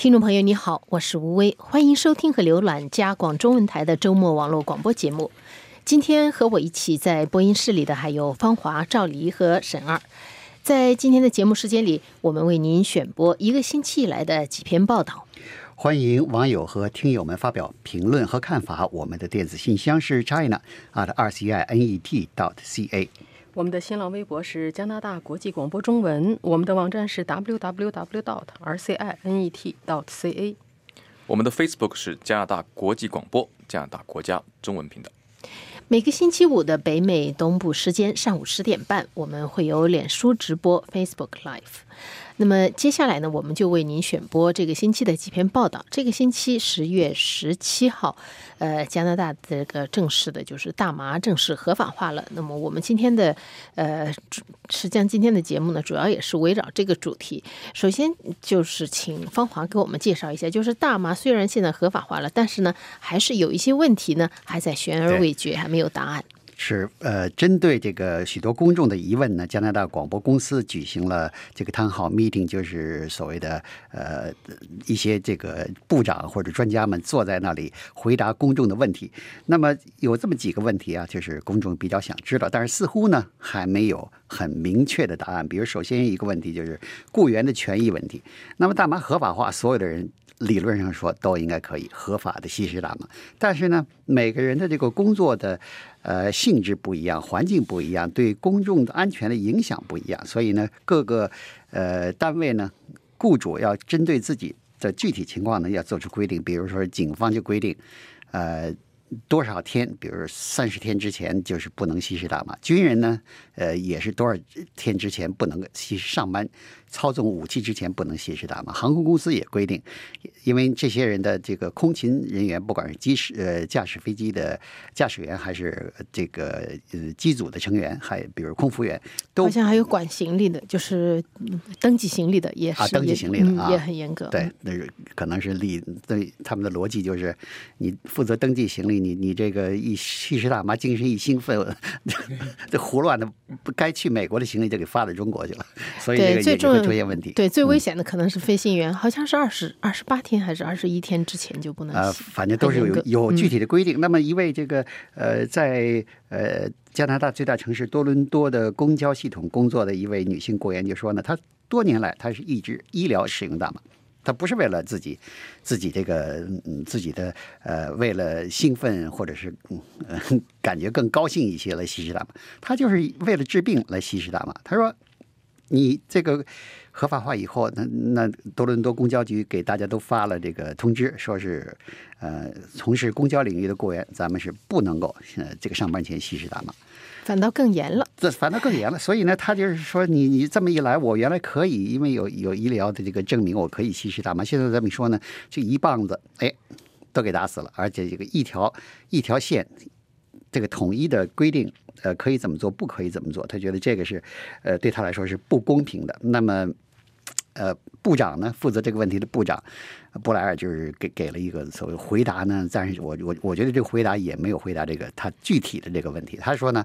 听众朋友，你好，我是吴威，欢迎收听和浏览加广中文台的周末网络广播节目。今天和我一起在播音室里的还有方华、赵黎和沈二。在今天的节目时间里，我们为您选播一个星期以来的几篇报道。欢迎网友和听友们发表评论和看法。我们的电子信箱是 china at r c i n e t dot c a。我们的新浪微博是加拿大国际广播中文，我们的网站是 www. dot rcinet. dot ca。我们的 Facebook 是加拿大国际广播加拿大国家中文频道。每个星期五的北美东部时间上午十点半，我们会有脸书直播 Facebook Live。那么接下来呢，我们就为您选播这个星期的几篇报道。这个星期十月十七号，呃，加拿大这个正式的就是大麻正式合法化了。那么我们今天的呃，实际上今天的节目呢，主要也是围绕这个主题。首先就是请芳华给我们介绍一下，就是大麻虽然现在合法化了，但是呢，还是有一些问题呢，还在悬而未决，还没有答案。是呃，针对这个许多公众的疑问呢，加拿大广播公司举行了这个 town hall meeting，就是所谓的呃一些这个部长或者专家们坐在那里回答公众的问题。那么有这么几个问题啊，就是公众比较想知道，但是似乎呢还没有很明确的答案。比如，首先一个问题就是雇员的权益问题。那么大麻合法化，所有的人理论上说都应该可以合法的吸食大麻，但是呢，每个人的这个工作的。呃，性质不一样，环境不一样，对公众的安全的影响不一样，所以呢，各个呃单位呢，雇主要针对自己的具体情况呢，要做出规定。比如说，警方就规定，呃，多少天，比如三十天之前就是不能吸食大麻。军人呢，呃，也是多少天之前不能吸上班。操纵武器之前不能吸食大麻。航空公司也规定，因为这些人的这个空勤人员，不管是机师呃驾驶飞机的驾驶员，还是这个呃机组的成员，还比如空服员，都好像还有管行李的，就是登记行李的也是登记行李的也很严格。对，那是可能是立对他们的逻辑就是，你负责登记行李，你你这个一吸食大麻，精神一兴奋，这胡乱的不该去美国的行李就给发到中国去了，所以这个也就。出现问题，对最危险的可能是飞行员，好像是二十二十八天还是二十一天之前就不能呃，反正都是有有具体的规定。那么一位这个呃，在呃加拿大最大城市多伦多的公交系统工作的一位女性雇员就说呢，她多年来她是一直医疗使用大麻，他不是为了自己自己这个嗯自己的呃为了兴奋或者是嗯 感觉更高兴一些来吸食大麻，他就是为了治病来吸食大麻。他说。你这个合法化以后，那那多伦多公交局给大家都发了这个通知，说是呃，从事公交领域的雇员，咱们是不能够呃这个上班前吸食大麻，反倒更严了。这反倒更严了。所以呢，他就是说，你你这么一来，我原来可以，因为有有医疗的这个证明，我可以吸食大麻。现在这么说呢，这一棒子哎，都给打死了，而且这个一条一条线，这个统一的规定。呃，可以怎么做，不可以怎么做？他觉得这个是，呃，对他来说是不公平的。那么，呃，部长呢，负责这个问题的部长布莱尔就是给给了一个所谓回答呢。但是我我我觉得这个回答也没有回答这个他具体的这个问题。他说呢，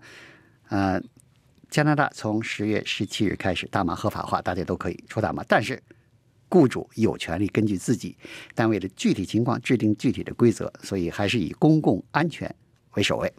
呃，加拿大从十月十七日开始大麻合法化，大家都可以抽大麻，但是雇主有权利根据自己单位的具体情况制定具体的规则，所以还是以公共安全为首位。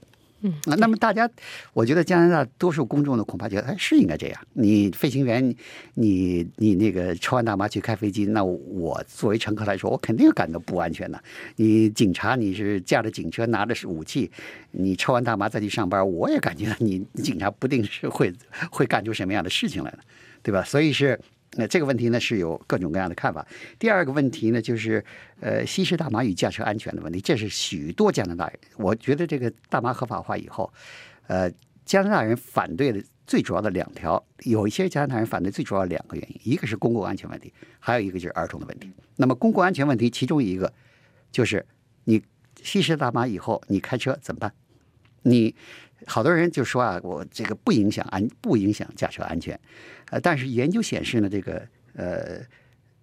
嗯，那么大家，我觉得加拿大多数公众的恐怕觉得，哎，是应该这样。你飞行员，你你那个抽完大麻去开飞机，那我作为乘客来说，我肯定感到不安全的。你警察，你是驾着警车，拿着是武器，你抽完大麻再去上班，我也感觉你警察不定是会会干出什么样的事情来的，对吧？所以是。那这个问题呢是有各种各样的看法。第二个问题呢就是，呃，吸食大麻与驾车安全的问题，这是许多加拿大人。我觉得这个大麻合法化以后，呃，加拿大人反对的最主要的两条，有一些加拿大人反对最主要两个原因，一个是公共安全问题，还有一个就是儿童的问题。那么公共安全问题其中一个就是你吸食大麻以后，你开车怎么办？你好多人就说啊，我这个不影响安，不影响驾车安全。呃，但是研究显示呢，这个呃，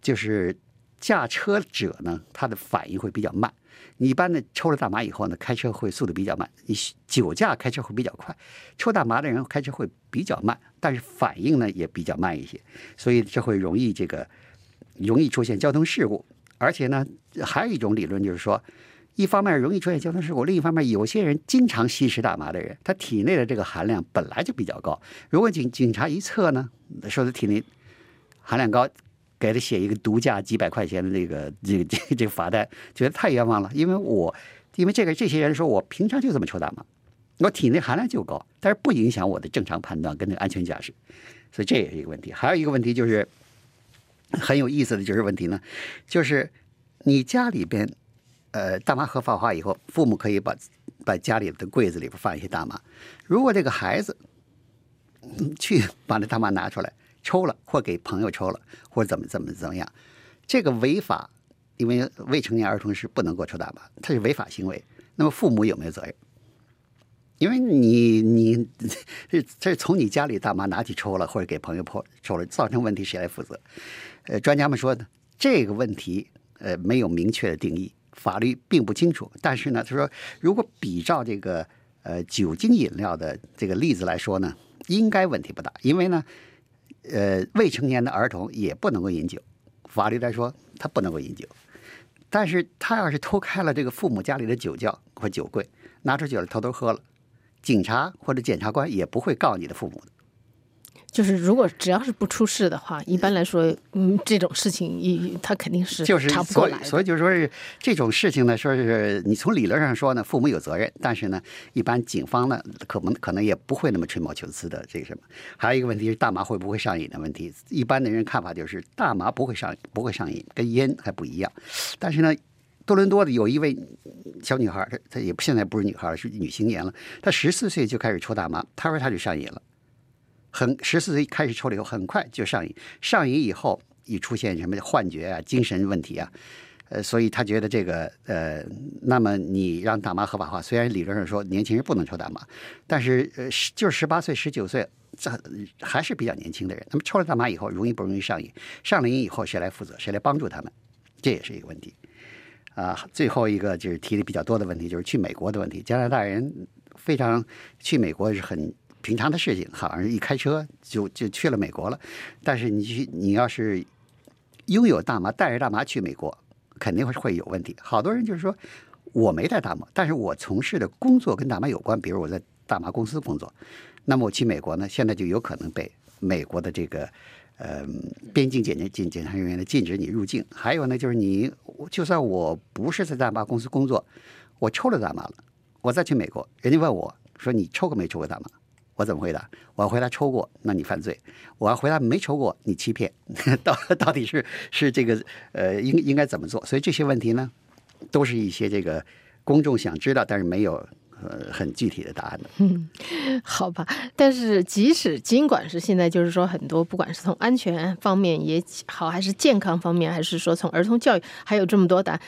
就是驾车者呢，他的反应会比较慢。你一般呢，抽了大麻以后呢，开车会速度比较慢。你酒驾开车会比较快，抽大麻的人开车会比较慢，但是反应呢也比较慢一些，所以这会容易这个容易出现交通事故。而且呢，还有一种理论就是说，一方面容易出现交通事故，另一方面有些人经常吸食大麻的人，他体内的这个含量本来就比较高。如果警警察一测呢，说他体内含量高，给他写一个毒驾几百块钱的这个这个这个这个罚单，觉得太冤枉了。因为我因为这个这些人说我平常就这么抽大麻，我体内含量就高，但是不影响我的正常判断跟那个安全驾驶，所以这也是一个问题。还有一个问题就是很有意思的就是问题呢，就是你家里边呃大麻合法化以后，父母可以把把家里的柜子里边放一些大麻，如果这个孩子去把那大麻拿出来抽了，或给朋友抽了，或者怎么怎么怎么样，这个违法，因为未成年儿童是不能够抽大麻，它是违法行为。那么父母有没有责任？因为你你 这这是从你家里大麻拿去抽了，或者给朋友抽抽了，造成问题谁来负责？呃，专家们说呢，这个问题呃没有明确的定义，法律并不清楚。但是呢，他说如果比照这个呃酒精饮料的这个例子来说呢，应该问题不大，因为呢，呃未成年的儿童也不能够饮酒，法律来说他不能够饮酒。但是他要是偷开了这个父母家里的酒窖或酒柜，拿出酒来偷偷喝了，警察或者检察官也不会告你的父母的。就是如果只要是不出事的话，一般来说，嗯，这种事情一他肯定是就是查不过来的。所以就是说是这种事情呢，说是你从理论上说呢，父母有责任，但是呢，一般警方呢，可能可能也不会那么吹毛求疵的这个什么。还有一个问题是大麻会不会上瘾的问题，一般的人看法就是大麻不会上不会上瘾，跟烟还不一样。但是呢，多伦多的有一位小女孩，她她也现在不是女孩了，是女青年了，她十四岁就开始抽大麻，她说她就上瘾了。很十四岁开始抽了以后，很快就上瘾。上瘾以后，一出现什么幻觉啊、精神问题啊，呃，所以他觉得这个呃，那么你让大麻合法化，虽然理论上说年轻人不能抽大麻，但是呃，十就是十八岁、十九岁，这还是比较年轻的人。那么抽了大麻以后，容易不容易上瘾？上了瘾以后，谁来负责？谁来帮助他们？这也是一个问题。啊，最后一个就是提的比较多的问题，就是去美国的问题。加拿大人非常去美国是很平常的事情，好像一开车就就去了美国了。但是你去，你要是拥有大麻，带着大麻去美国，肯定会会有问题。好多人就是说，我没带大麻，但是我从事的工作跟大麻有关，比如我在大麻公司工作，那么我去美国呢，现在就有可能被美国的这个呃边境检检检检查人员呢禁止你入境。还有呢，就是你就算我不是在大麻公司工作，我抽了大麻了，我再去美国，人家问我说你抽过没抽过大麻？我怎么回答？我要回答抽过，那你犯罪；我要回答没抽过，你欺骗。到到底是是这个呃应应该怎么做？所以这些问题呢，都是一些这个公众想知道，但是没有呃很具体的答案的。嗯 好吧，但是即使尽管是现在就是说很多，不管是从安全方面也好，还是健康方面，还是说从儿童教育，还有这么多的。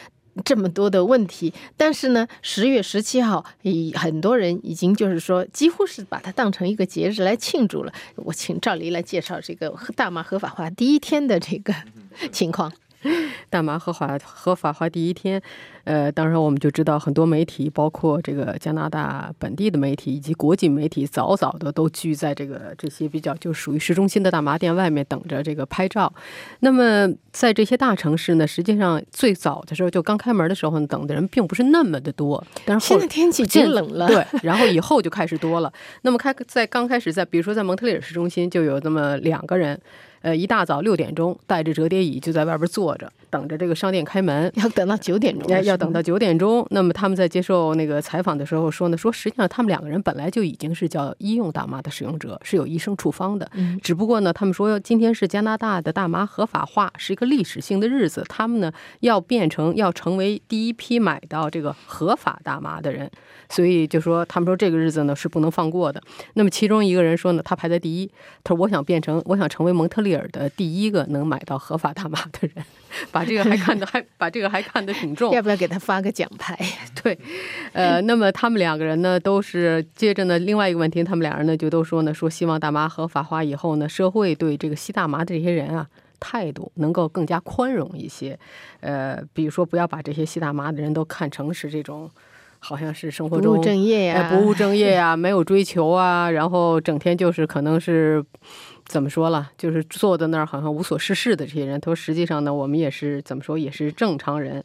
这么多的问题，但是呢，十月十七号，以很多人已经就是说，几乎是把它当成一个节日来庆祝了。我请赵黎来介绍这个大麻合法化第一天的这个 情况。大麻合法合法化第一天，呃，当然我们就知道很多媒体，包括这个加拿大本地的媒体以及国际媒体，早早的都聚在这个这些比较就属于市中心的大麻店外面等着这个拍照。那么在这些大城市呢，实际上最早的时候就刚开门的时候呢，等的人并不是那么的多，但是后现在天气渐冷了，对，然后以后就开始多了。那么开在刚开始在比如说在蒙特利尔市中心就有那么两个人。呃，一大早六点钟，带着折叠椅就在外边坐着，等着这个商店开门。要等到九点钟，要要等到九点钟。那么他们在接受那个采访的时候说呢，说实际上他们两个人本来就已经是叫医用大麻的使用者，是有医生处方的。嗯，只不过呢，他们说今天是加拿大的大麻合法化，是一个历史性的日子，他们呢要变成要成为第一批买到这个合法大麻的人，所以就说他们说这个日子呢是不能放过的。那么其中一个人说呢，他排在第一，他说我想变成，我想成为蒙特利尔的第一个能买到合法大麻的人，把这个还看得 还把这个还看得挺重。要不要给他发个奖牌？对，呃，那么他们两个人呢，都是接着呢，另外一个问题，他们俩人呢就都说呢，说希望大麻合法化以后呢，社会对这个吸大麻的这些人啊。态度能够更加宽容一些，呃，比如说不要把这些吸大麻的人都看成是这种，好像是生活中不务正业呀、哎，不务正业呀、没有追求啊，然后整天就是可能是怎么说了，就是坐在那儿好像无所事事的这些人，他说实际上呢，我们也是怎么说，也是正常人。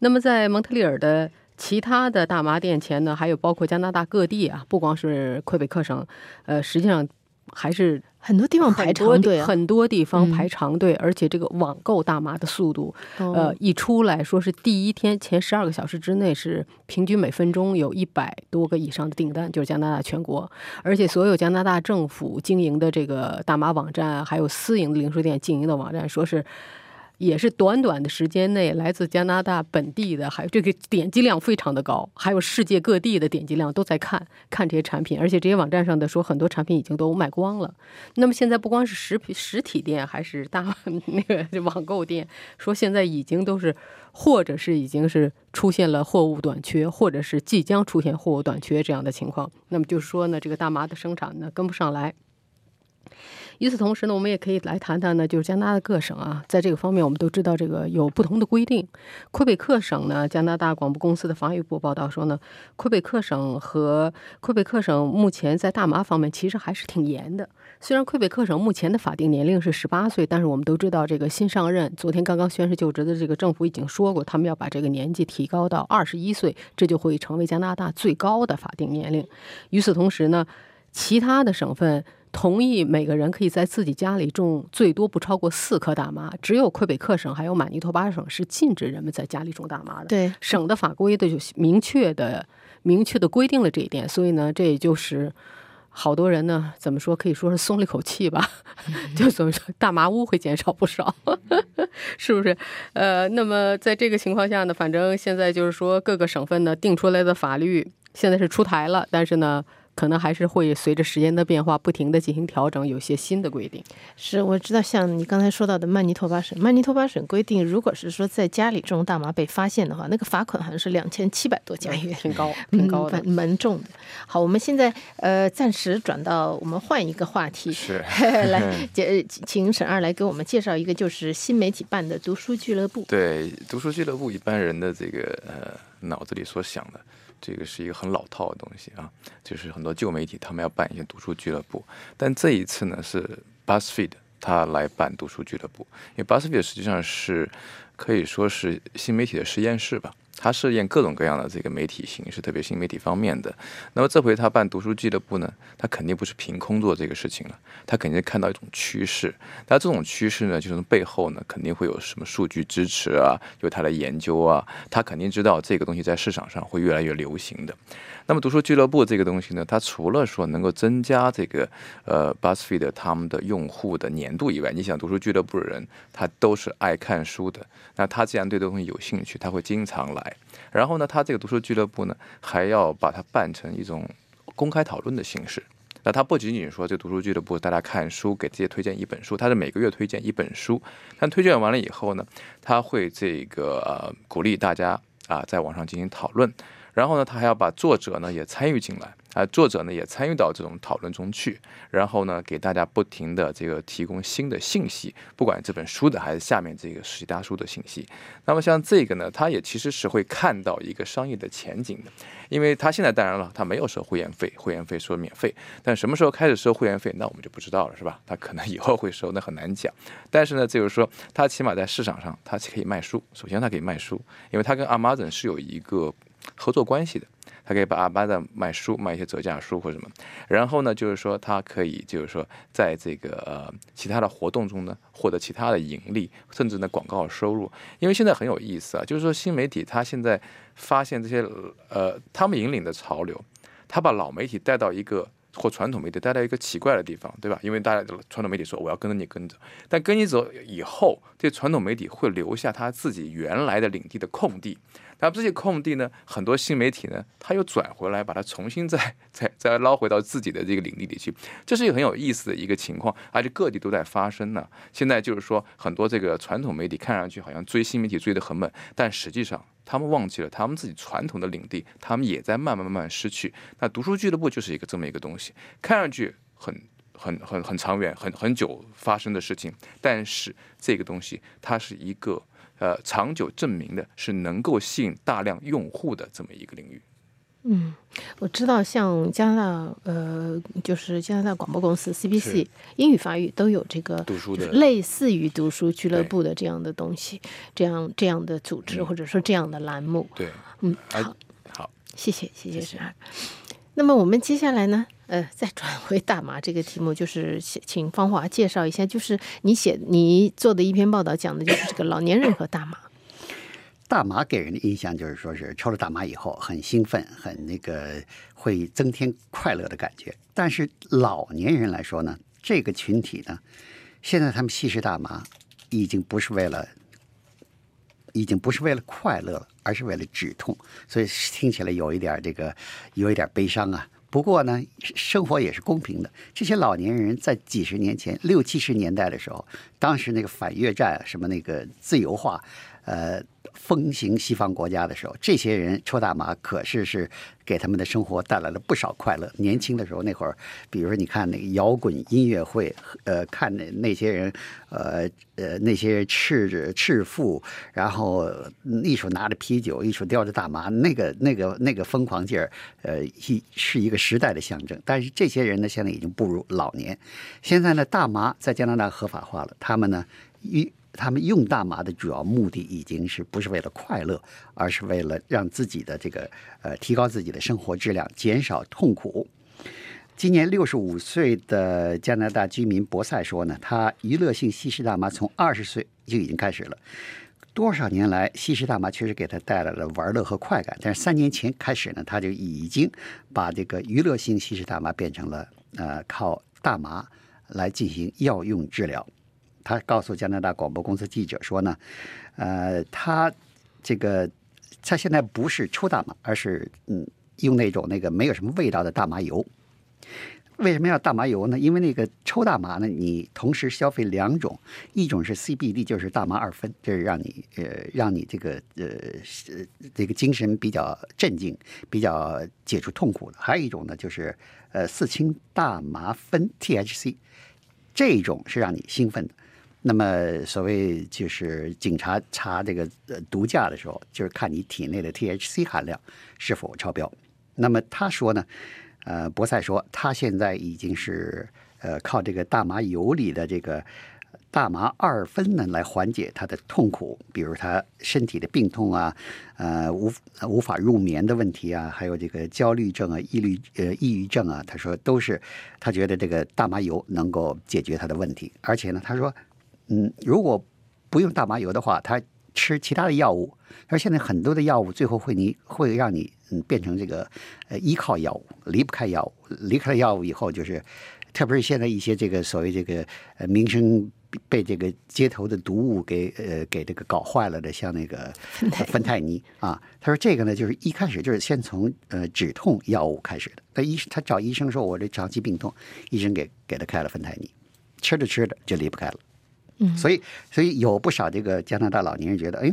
那么在蒙特利尔的其他的大麻店前呢，还有包括加拿大各地啊，不光是魁北克省，呃，实际上还是。很多地方排长队，很多地方排长队，而且这个网购大麻的速度，呃，一出来说是第一天前十二个小时之内是平均每分钟有一百多个以上的订单，就是加拿大全国，而且所有加拿大政府经营的这个大麻网站，还有私营的零售店经营的网站，说是。也是短短的时间内，来自加拿大本地的，还有这个点击量非常的高，还有世界各地的点击量都在看看这些产品，而且这些网站上的说很多产品已经都卖光了。那么现在不光是实体实体店，还是大 那个网购店，说现在已经都是，或者是已经是出现了货物短缺，或者是即将出现货物短缺这样的情况。那么就是说呢，这个大麻的生产呢跟不上来。与此同时呢，我们也可以来谈谈呢，就是加拿大的各省啊，在这个方面，我们都知道这个有不同的规定。魁北克省呢，加拿大广播公司的法语部报道说呢，魁北克省和魁北克省目前在大麻方面其实还是挺严的。虽然魁北克省目前的法定年龄是十八岁，但是我们都知道，这个新上任、昨天刚刚宣誓就职的这个政府已经说过，他们要把这个年纪提高到二十一岁，这就会成为加拿大最高的法定年龄。与此同时呢，其他的省份。同意每个人可以在自己家里种最多不超过四棵大麻，只有魁北克省还有马尼托巴省是禁止人们在家里种大麻的。对，省的法规的就明确的、明确的规定了这一点，所以呢，这也就是好多人呢，怎么说可以说是松了一口气吧，就怎么说大麻屋会减少不少，是不是？呃，那么在这个情况下呢，反正现在就是说各个省份呢定出来的法律现在是出台了，但是呢。可能还是会随着时间的变化，不停的进行调整，有些新的规定。是，我知道，像你刚才说到的曼尼托巴省，曼尼托巴省规定，如果是说在家里种大麻被发现的话，那个罚款好像是两千七百多加元，挺高，挺高的，蛮重的。好，我们现在呃暂时转到我们换一个话题，是 来，请沈二来给我们介绍一个，就是新媒体办的读书俱乐部。对，读书俱乐部，一般人的这个呃脑子里所想的。这个是一个很老套的东西啊，就是很多旧媒体他们要办一些读书俱乐部，但这一次呢是 BuzzFeed 他来办读书俱乐部，因为 BuzzFeed 实际上是可以说是新媒体的实验室吧。他试验各种各样的这个媒体形式，特别新媒体方面的。那么这回他办读书俱乐部呢，他肯定不是凭空做这个事情了，他肯定看到一种趋势。那这种趋势呢，就是背后呢肯定会有什么数据支持啊，有他的研究啊，他肯定知道这个东西在市场上会越来越流行的。那么读书俱乐部这个东西呢，它除了说能够增加这个呃 BuzzFeed 他们的用户的年度以外，你想读书俱乐部的人他都是爱看书的，那他既然对这东西有兴趣，他会经常来。然后呢，他这个读书俱乐部呢，还要把它办成一种公开讨论的形式。那他不仅仅说这读书俱乐部大家看书，给自己推荐一本书，他是每个月推荐一本书。但推荐完了以后呢，他会这个鼓励大家啊在网上进行讨论。然后呢，他还要把作者呢也参与进来。啊，作者呢也参与到这种讨论中去，然后呢给大家不停的这个提供新的信息，不管这本书的还是下面这个其他书的信息。那么像这个呢，他也其实是会看到一个商业的前景的，因为他现在当然了，他没有收会员费，会员费说免费，但什么时候开始收会员费，那我们就不知道了，是吧？他可能以后会收，那很难讲。但是呢，就是说他起码在市场上，他可以卖书。首先，他可以卖书，因为他跟 Amazon 是有一个合作关系的。他可以把阿巴的卖书卖一些折价书或者什么，然后呢，就是说他可以就是说在这个呃其他的活动中呢获得其他的盈利，甚至呢广告收入。因为现在很有意思啊，就是说新媒体他现在发现这些呃他们引领的潮流，他把老媒体带到一个或传统媒体带到一个奇怪的地方，对吧？因为大家传统媒体说我要跟着你跟着，但跟你走以后，这传统媒体会留下他自己原来的领地的空地。那这些空地呢？很多新媒体呢，它又转回来，把它重新再再再捞回到自己的这个领地里去，这是一个很有意思的一个情况，而且各地都在发生呢。现在就是说，很多这个传统媒体看上去好像追新媒体追得很猛，但实际上他们忘记了他们自己传统的领地，他们也在慢慢慢慢失去。那读书俱乐部就是一个这么一个东西，看上去很很很很长远、很很久发生的事情，但是这个东西它是一个。呃，长久证明的是能够吸引大量用户的这么一个领域。嗯，我知道，像加拿大，呃，就是加拿大广播公司 CBC 英语法语都有这个读书的。类似于读书俱乐部的这样的东西，这样这样的组织、或者说这样的栏目。对，嗯，啊好，好，谢谢，谢谢谢谢。沈二。那么我们接下来呢，呃，再转回大麻这个题目，就是请请方华介绍一下，就是你写你做的一篇报道，讲的就是这个老年人和大麻。大麻给人的印象就是说是抽了大麻以后很兴奋，很那个会增添快乐的感觉。但是老年人来说呢，这个群体呢，现在他们吸食大麻已经不是为了，已经不是为了快乐了，而是为了止痛，所以听起来有一点这个有一点悲伤啊。不过呢，生活也是公平的。这些老年人在几十年前，六七十年代的时候，当时那个反越战什么那个自由化，呃，风行西方国家的时候，这些人抽大麻可是是给他们的生活带来了不少快乐。年轻的时候那会儿，比如说你看那个摇滚音乐会，呃，看那那些人，呃呃那些赤着赤腹，然后一手拿着啤酒，一手叼着大麻，那个那个那个疯狂劲儿，呃，一是一个时代的象征。但是这些人呢，现在已经步入老年。现在呢，大麻在加拿大合法化了，他们呢，一他们用大麻的主要目的已经是不是为了快乐，而是为了让自己的这个呃提高自己的生活质量，减少痛苦。今年六十五岁的加拿大居民博塞说呢，他娱乐性吸食大麻从二十岁就已经开始了。多少年来，吸食大麻确实给他带来了玩乐和快感，但是三年前开始呢，他就已经把这个娱乐性吸食大麻变成了呃靠大麻来进行药用治疗。他告诉加拿大广播公司记者说呢，呃，他这个他现在不是抽大麻，而是嗯用那种那个没有什么味道的大麻油。为什么要大麻油呢？因为那个抽大麻呢，你同时消费两种，一种是 CBD，就是大麻二酚，这是让你呃让你这个呃这个精神比较镇静，比较解除痛苦的；还有一种呢，就是呃四氢大麻酚 THC，这种是让你兴奋的。那么，所谓就是警察查这个呃毒驾的时候，就是看你体内的 THC 含量是否超标。那么他说呢，呃，博塞说他现在已经是呃靠这个大麻油里的这个大麻二酚呢来缓解他的痛苦，比如他身体的病痛啊，呃无无法入眠的问题啊，还有这个焦虑症啊、抑郁呃抑郁症啊，他说都是他觉得这个大麻油能够解决他的问题，而且呢，他说。嗯，如果不用大麻油的话，他吃其他的药物，而现在很多的药物最后会你会让你嗯变成这个呃依靠药物，离不开药物，离开了药物以后就是，特别是现在一些这个所谓这个呃名声被这个街头的毒物给呃给这个搞坏了的，像那个芬太尼啊，他说这个呢就是一开始就是先从呃止痛药物开始的，那医他找医生说我这长期病痛，医生给给他开了芬太尼，吃着吃着就离不开了。所以，所以有不少这个加拿大老年人觉得，哎，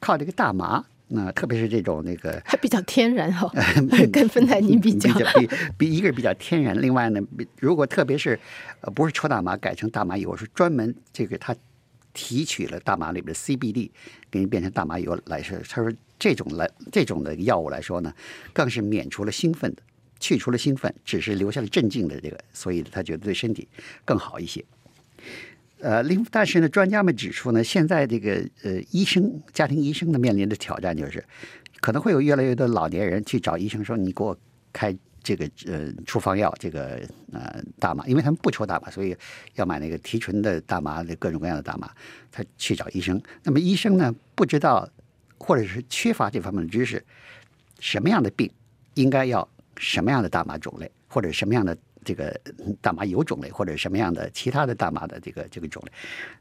靠这个大麻，那特别是这种那个还比较天然哦，跟芬太尼比较，比比一个是比较天然，另外呢，如果特别是呃不是抽大麻改成大麻油，是专门这个他提取了大麻里边的 CBD，给你变成大麻油来说，他说这种来这种的药物来说呢，更是免除了兴奋的，去除了兴奋，只是留下了镇静的这个，所以他觉得对身体更好一些。呃，另但是呢，专家们指出呢，现在这个呃，医生、家庭医生呢面临的挑战就是，可能会有越来越多老年人去找医生说，你给我开这个呃处方药，这个呃大麻，因为他们不抽大麻，所以要买那个提纯的大麻的各种各样的大麻，他去找医生。那么医生呢，不知道或者是缺乏这方面的知识，什么样的病应该要什么样的大麻种类，或者什么样的。这个大麻油种类或者什么样的其他的大麻的这个这个种类，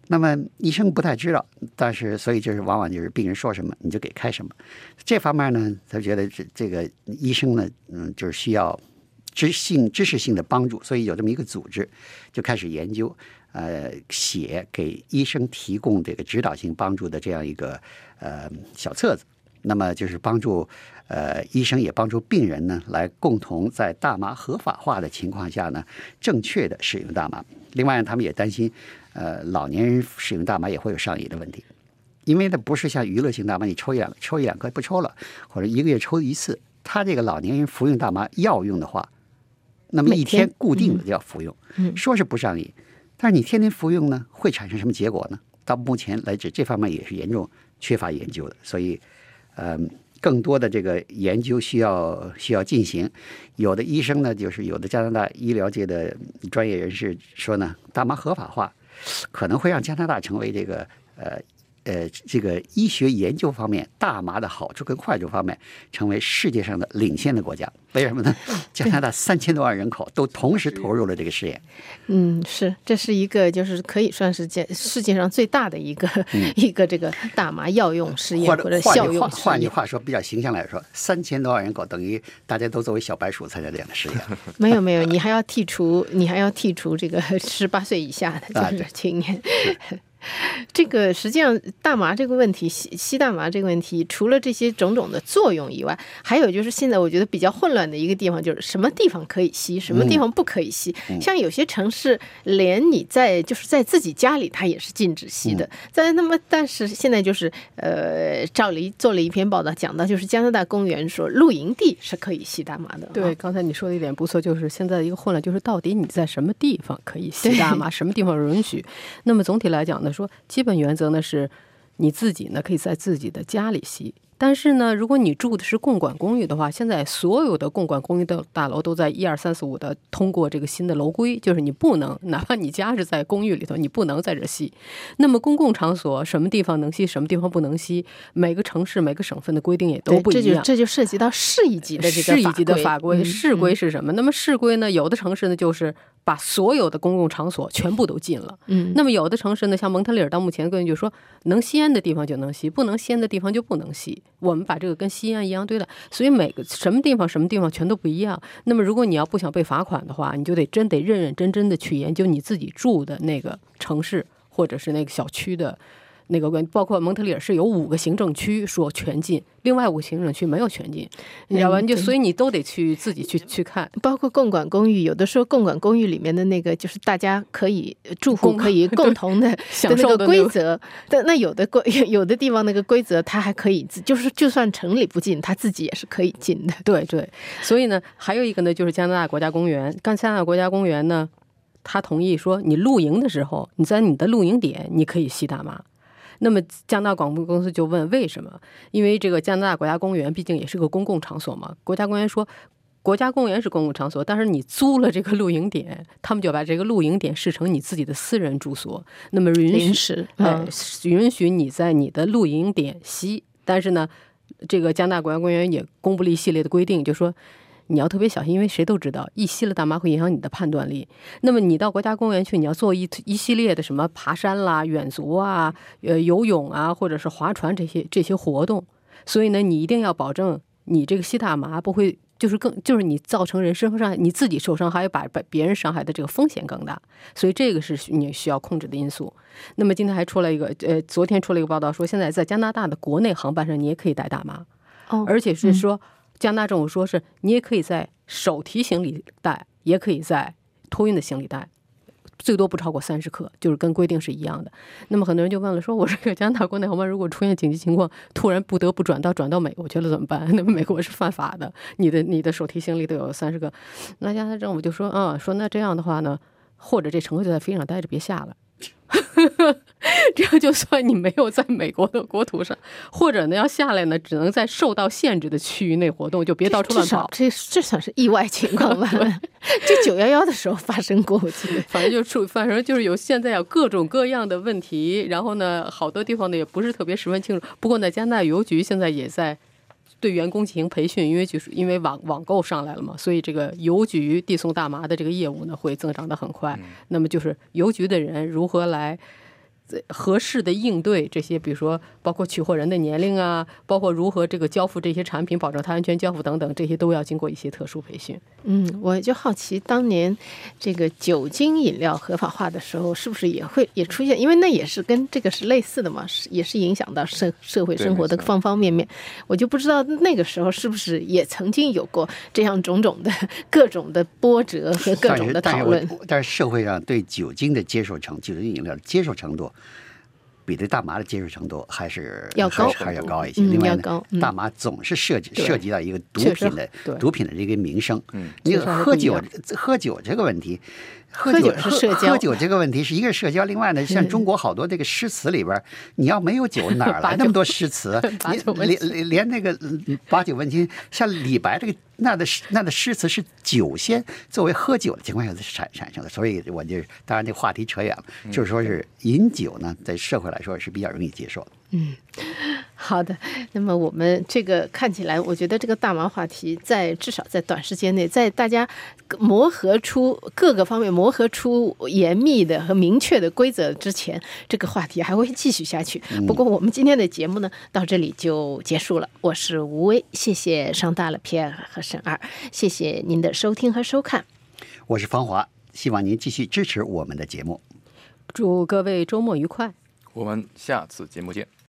那么医生不太知道，但是所以就是往往就是病人说什么你就给开什么。这方面呢，他觉得这这个医生呢，嗯，就是需要知性知识性的帮助，所以有这么一个组织就开始研究，呃，写给医生提供这个指导性帮助的这样一个呃小册子。那么就是帮助，呃，医生也帮助病人呢，来共同在大麻合法化的情况下呢，正确的使用大麻。另外，他们也担心，呃，老年人使用大麻也会有上瘾的问题，因为它不是像娱乐性大麻，你抽一两抽一两颗不抽了，或者一个月抽一次，他这个老年人服用大麻药用的话，那么一天天固定的要服用，嗯说是不上瘾，但是你天天服用呢，会产生什么结果呢？到目前来止，这方面也是严重缺乏研究的，所以，嗯、更多的这个研究需要需要进行。有的医生呢，就是有的加拿大医疗界的专业人士说呢，大麻合法化可能会让加拿大成为这个呃呃这个医学研究方面大麻的好处跟坏处方面成为世界上的领先的国家。为什么呢？加拿大三千多万人口都同时投入了这个试验。嗯，是，这是一个就是可以算是界世界上最大的一个、一个这个大麻药用试验或或者效用试换句。话说，比较形象来说，三千多万人口等于大家都作为小白鼠参加这样的试验。没有没有，你还要剔除，你还要剔除这个十八岁以下的，啊对就是青年。这个实际上大麻这个问题，吸吸大麻这个问题，除了这些种种的作用以外，还有就是现在我觉得比较混乱的一个地方，就是什么地方可以吸，什么地方不可以吸。像有些城市，连你在就是在自己家里，它也是禁止吸的。在那么，但是现在就是呃，赵黎做了一篇报道，讲到就是加拿大公园说露营地是可以吸大麻的。对，啊，刚才你说的一点不错，就是现在的一个混乱，就是到底你在什么地方可以吸大麻，什么地方允许？那么总体来讲呢，说基本原则呢是，你自己呢可以在自己的家里吸。但是呢，如果你住的是共管公寓的话，现在所有的共管公寓的大楼都在一二三四五的通过这个新的楼规，就是你不能，哪怕你家是在公寓里头，你不能在这吸。那么公共场所什么地方能吸，什么地方不能吸，每个城市、每个省份的规定也都，不一样。这就这就涉及到市一级的这个市一级的法规，嗯市规嗯是什么？那么市规呢？有的城市呢，就是把所有的公共场所全部都禁了。嗯，那么有的城市呢，像蒙特利尔，到目前根据就说，能吸烟的地方就能吸，不能吸烟的地方就不能吸。我们把这个跟吸烟一样对待，所以每个什么地方什么地方全都不一样。那么如果你要不想被罚款的话，你就得真得认认真真的去研究你自己住的那个城市或者是那个小区的。那个关，包括蒙特利尔是有五个行政区说全禁，另外五个行政区没有全禁，你知道吧？就所以你都得去自己去去看。包括共管公寓，有的时候共管公寓里面的那个就是大家可以呃住户可以 共同的享受的规则，但那有的规 有的地方那个规则它还可以，就是就算城里不禁，它自己也是可以禁的。对对，所以呢，还有一个呢，就是加拿大国家公园。刚加拿大国家公园呢，他同意说，你露营的时候，你在你的露营点你可以吸大麻。那么加拿大广播公司就问为什么？因为这个加拿大国家公园毕竟也是个公共场所嘛。国家公园说，国家公园是公共场所，但是你租了这个露营点，他们就把这个露营点视成你自己的私人住所，那么允许呃嗯，，允许你在你的露营点吸，但是呢，这个加拿大国家公园也公布了一系列的规定，就说你要特别小心，因为谁都知道，一吸了大麻会影响你的判断力。那么你到国家公园去，你要做一一系列的什么爬山啦、远足啊、呃游泳啊，或者是划船这些这些活动，所以呢，你一定要保证你这个吸大麻不会。就是更就是你造成人身伤害，你自己受伤还有，把把别人伤害的这个风险更大，所以这个是你需要控制的因素。那么今天还出了一个，呃，昨天出了一个报道说，现在在加拿大的国内航班上你也可以带大麻，哦，而且是说加拿大政府说是你也可以在手提行李带，也可以在托运的行李带。最多不超过三十克，就是跟规定是一样的。那么很多人就问了，说我这个加拿大国内航班如果出现紧急情况，突然不得不转到转到美国去了怎么办？那么美国是犯法的，你的你的手提行李都有三十个。那加拿大政府就说，嗯，说那这样的话呢，或者这乘客就在飞机上待着，别下来。这样就算你没有在美国的国土上，或者呢要下来呢，只能在受到限制的区域内活动，就别到处乱跑。至少这这算是意外情况吧？这九幺幺的时候发生过，我记得。反正就出，反正就是有现在有各种各样的问题，然后呢，好多地方呢也不是特别十分清楚。不过呢，加拿大邮局现在也在对员工进行培训，因为就是因为网网购上来了嘛，所以这个邮局递送大麻的这个业务呢会增长的很快。那么就是邮局的人如何来。合适的应对这些，比如说包括取货人的年龄啊，包括如何这个交付这些产品，保证它安全交付等等，这些都要经过一些特殊培训。嗯，我就好奇，当年这个酒精饮料合法化的时候，是不是也会也出现？因为那也是跟这个是类似的嘛，是也是影响到社社会生活的方方面面。我就不知道那个时候是不是也曾经有过这样种种的各种的波折和各种的但是但是讨论。但是社会上对酒精的接受程，酒精饮料的接受程度，比对大麻的接受程度还是要高还是还是要高一些。嗯另外呢嗯大麻总是涉及涉及到一个毒品的毒品的这个名声。嗯，你喝酒喝酒这个问题。喝喝酒酒是社交喝酒这个问题是一个社交，另外呢，像中国好多这个诗词里边儿，你要没有酒，哪 来那么多诗词？连连连那个嗯把酒问青，像李白这个那的诗那的诗词是酒仙作为喝酒的情况下产产生的，所以我就当然这话题扯远了，就是说是饮酒呢，在社会来说是比较容易接受的。好的，那么我们这个看起来，我觉得这个大麻话题在至少在短时间内，在大家磨合出各个方面磨合出严密的和明确的规则之前，这个话题还会继续下去。不过我们今天的节目呢，到这里就结束了。我是吴威，谢谢上大了皮埃尔和沈二，谢谢您的收听和收看。我是方华，希望您继续支持我们的节目。祝各位周末愉快。我们下次节目见。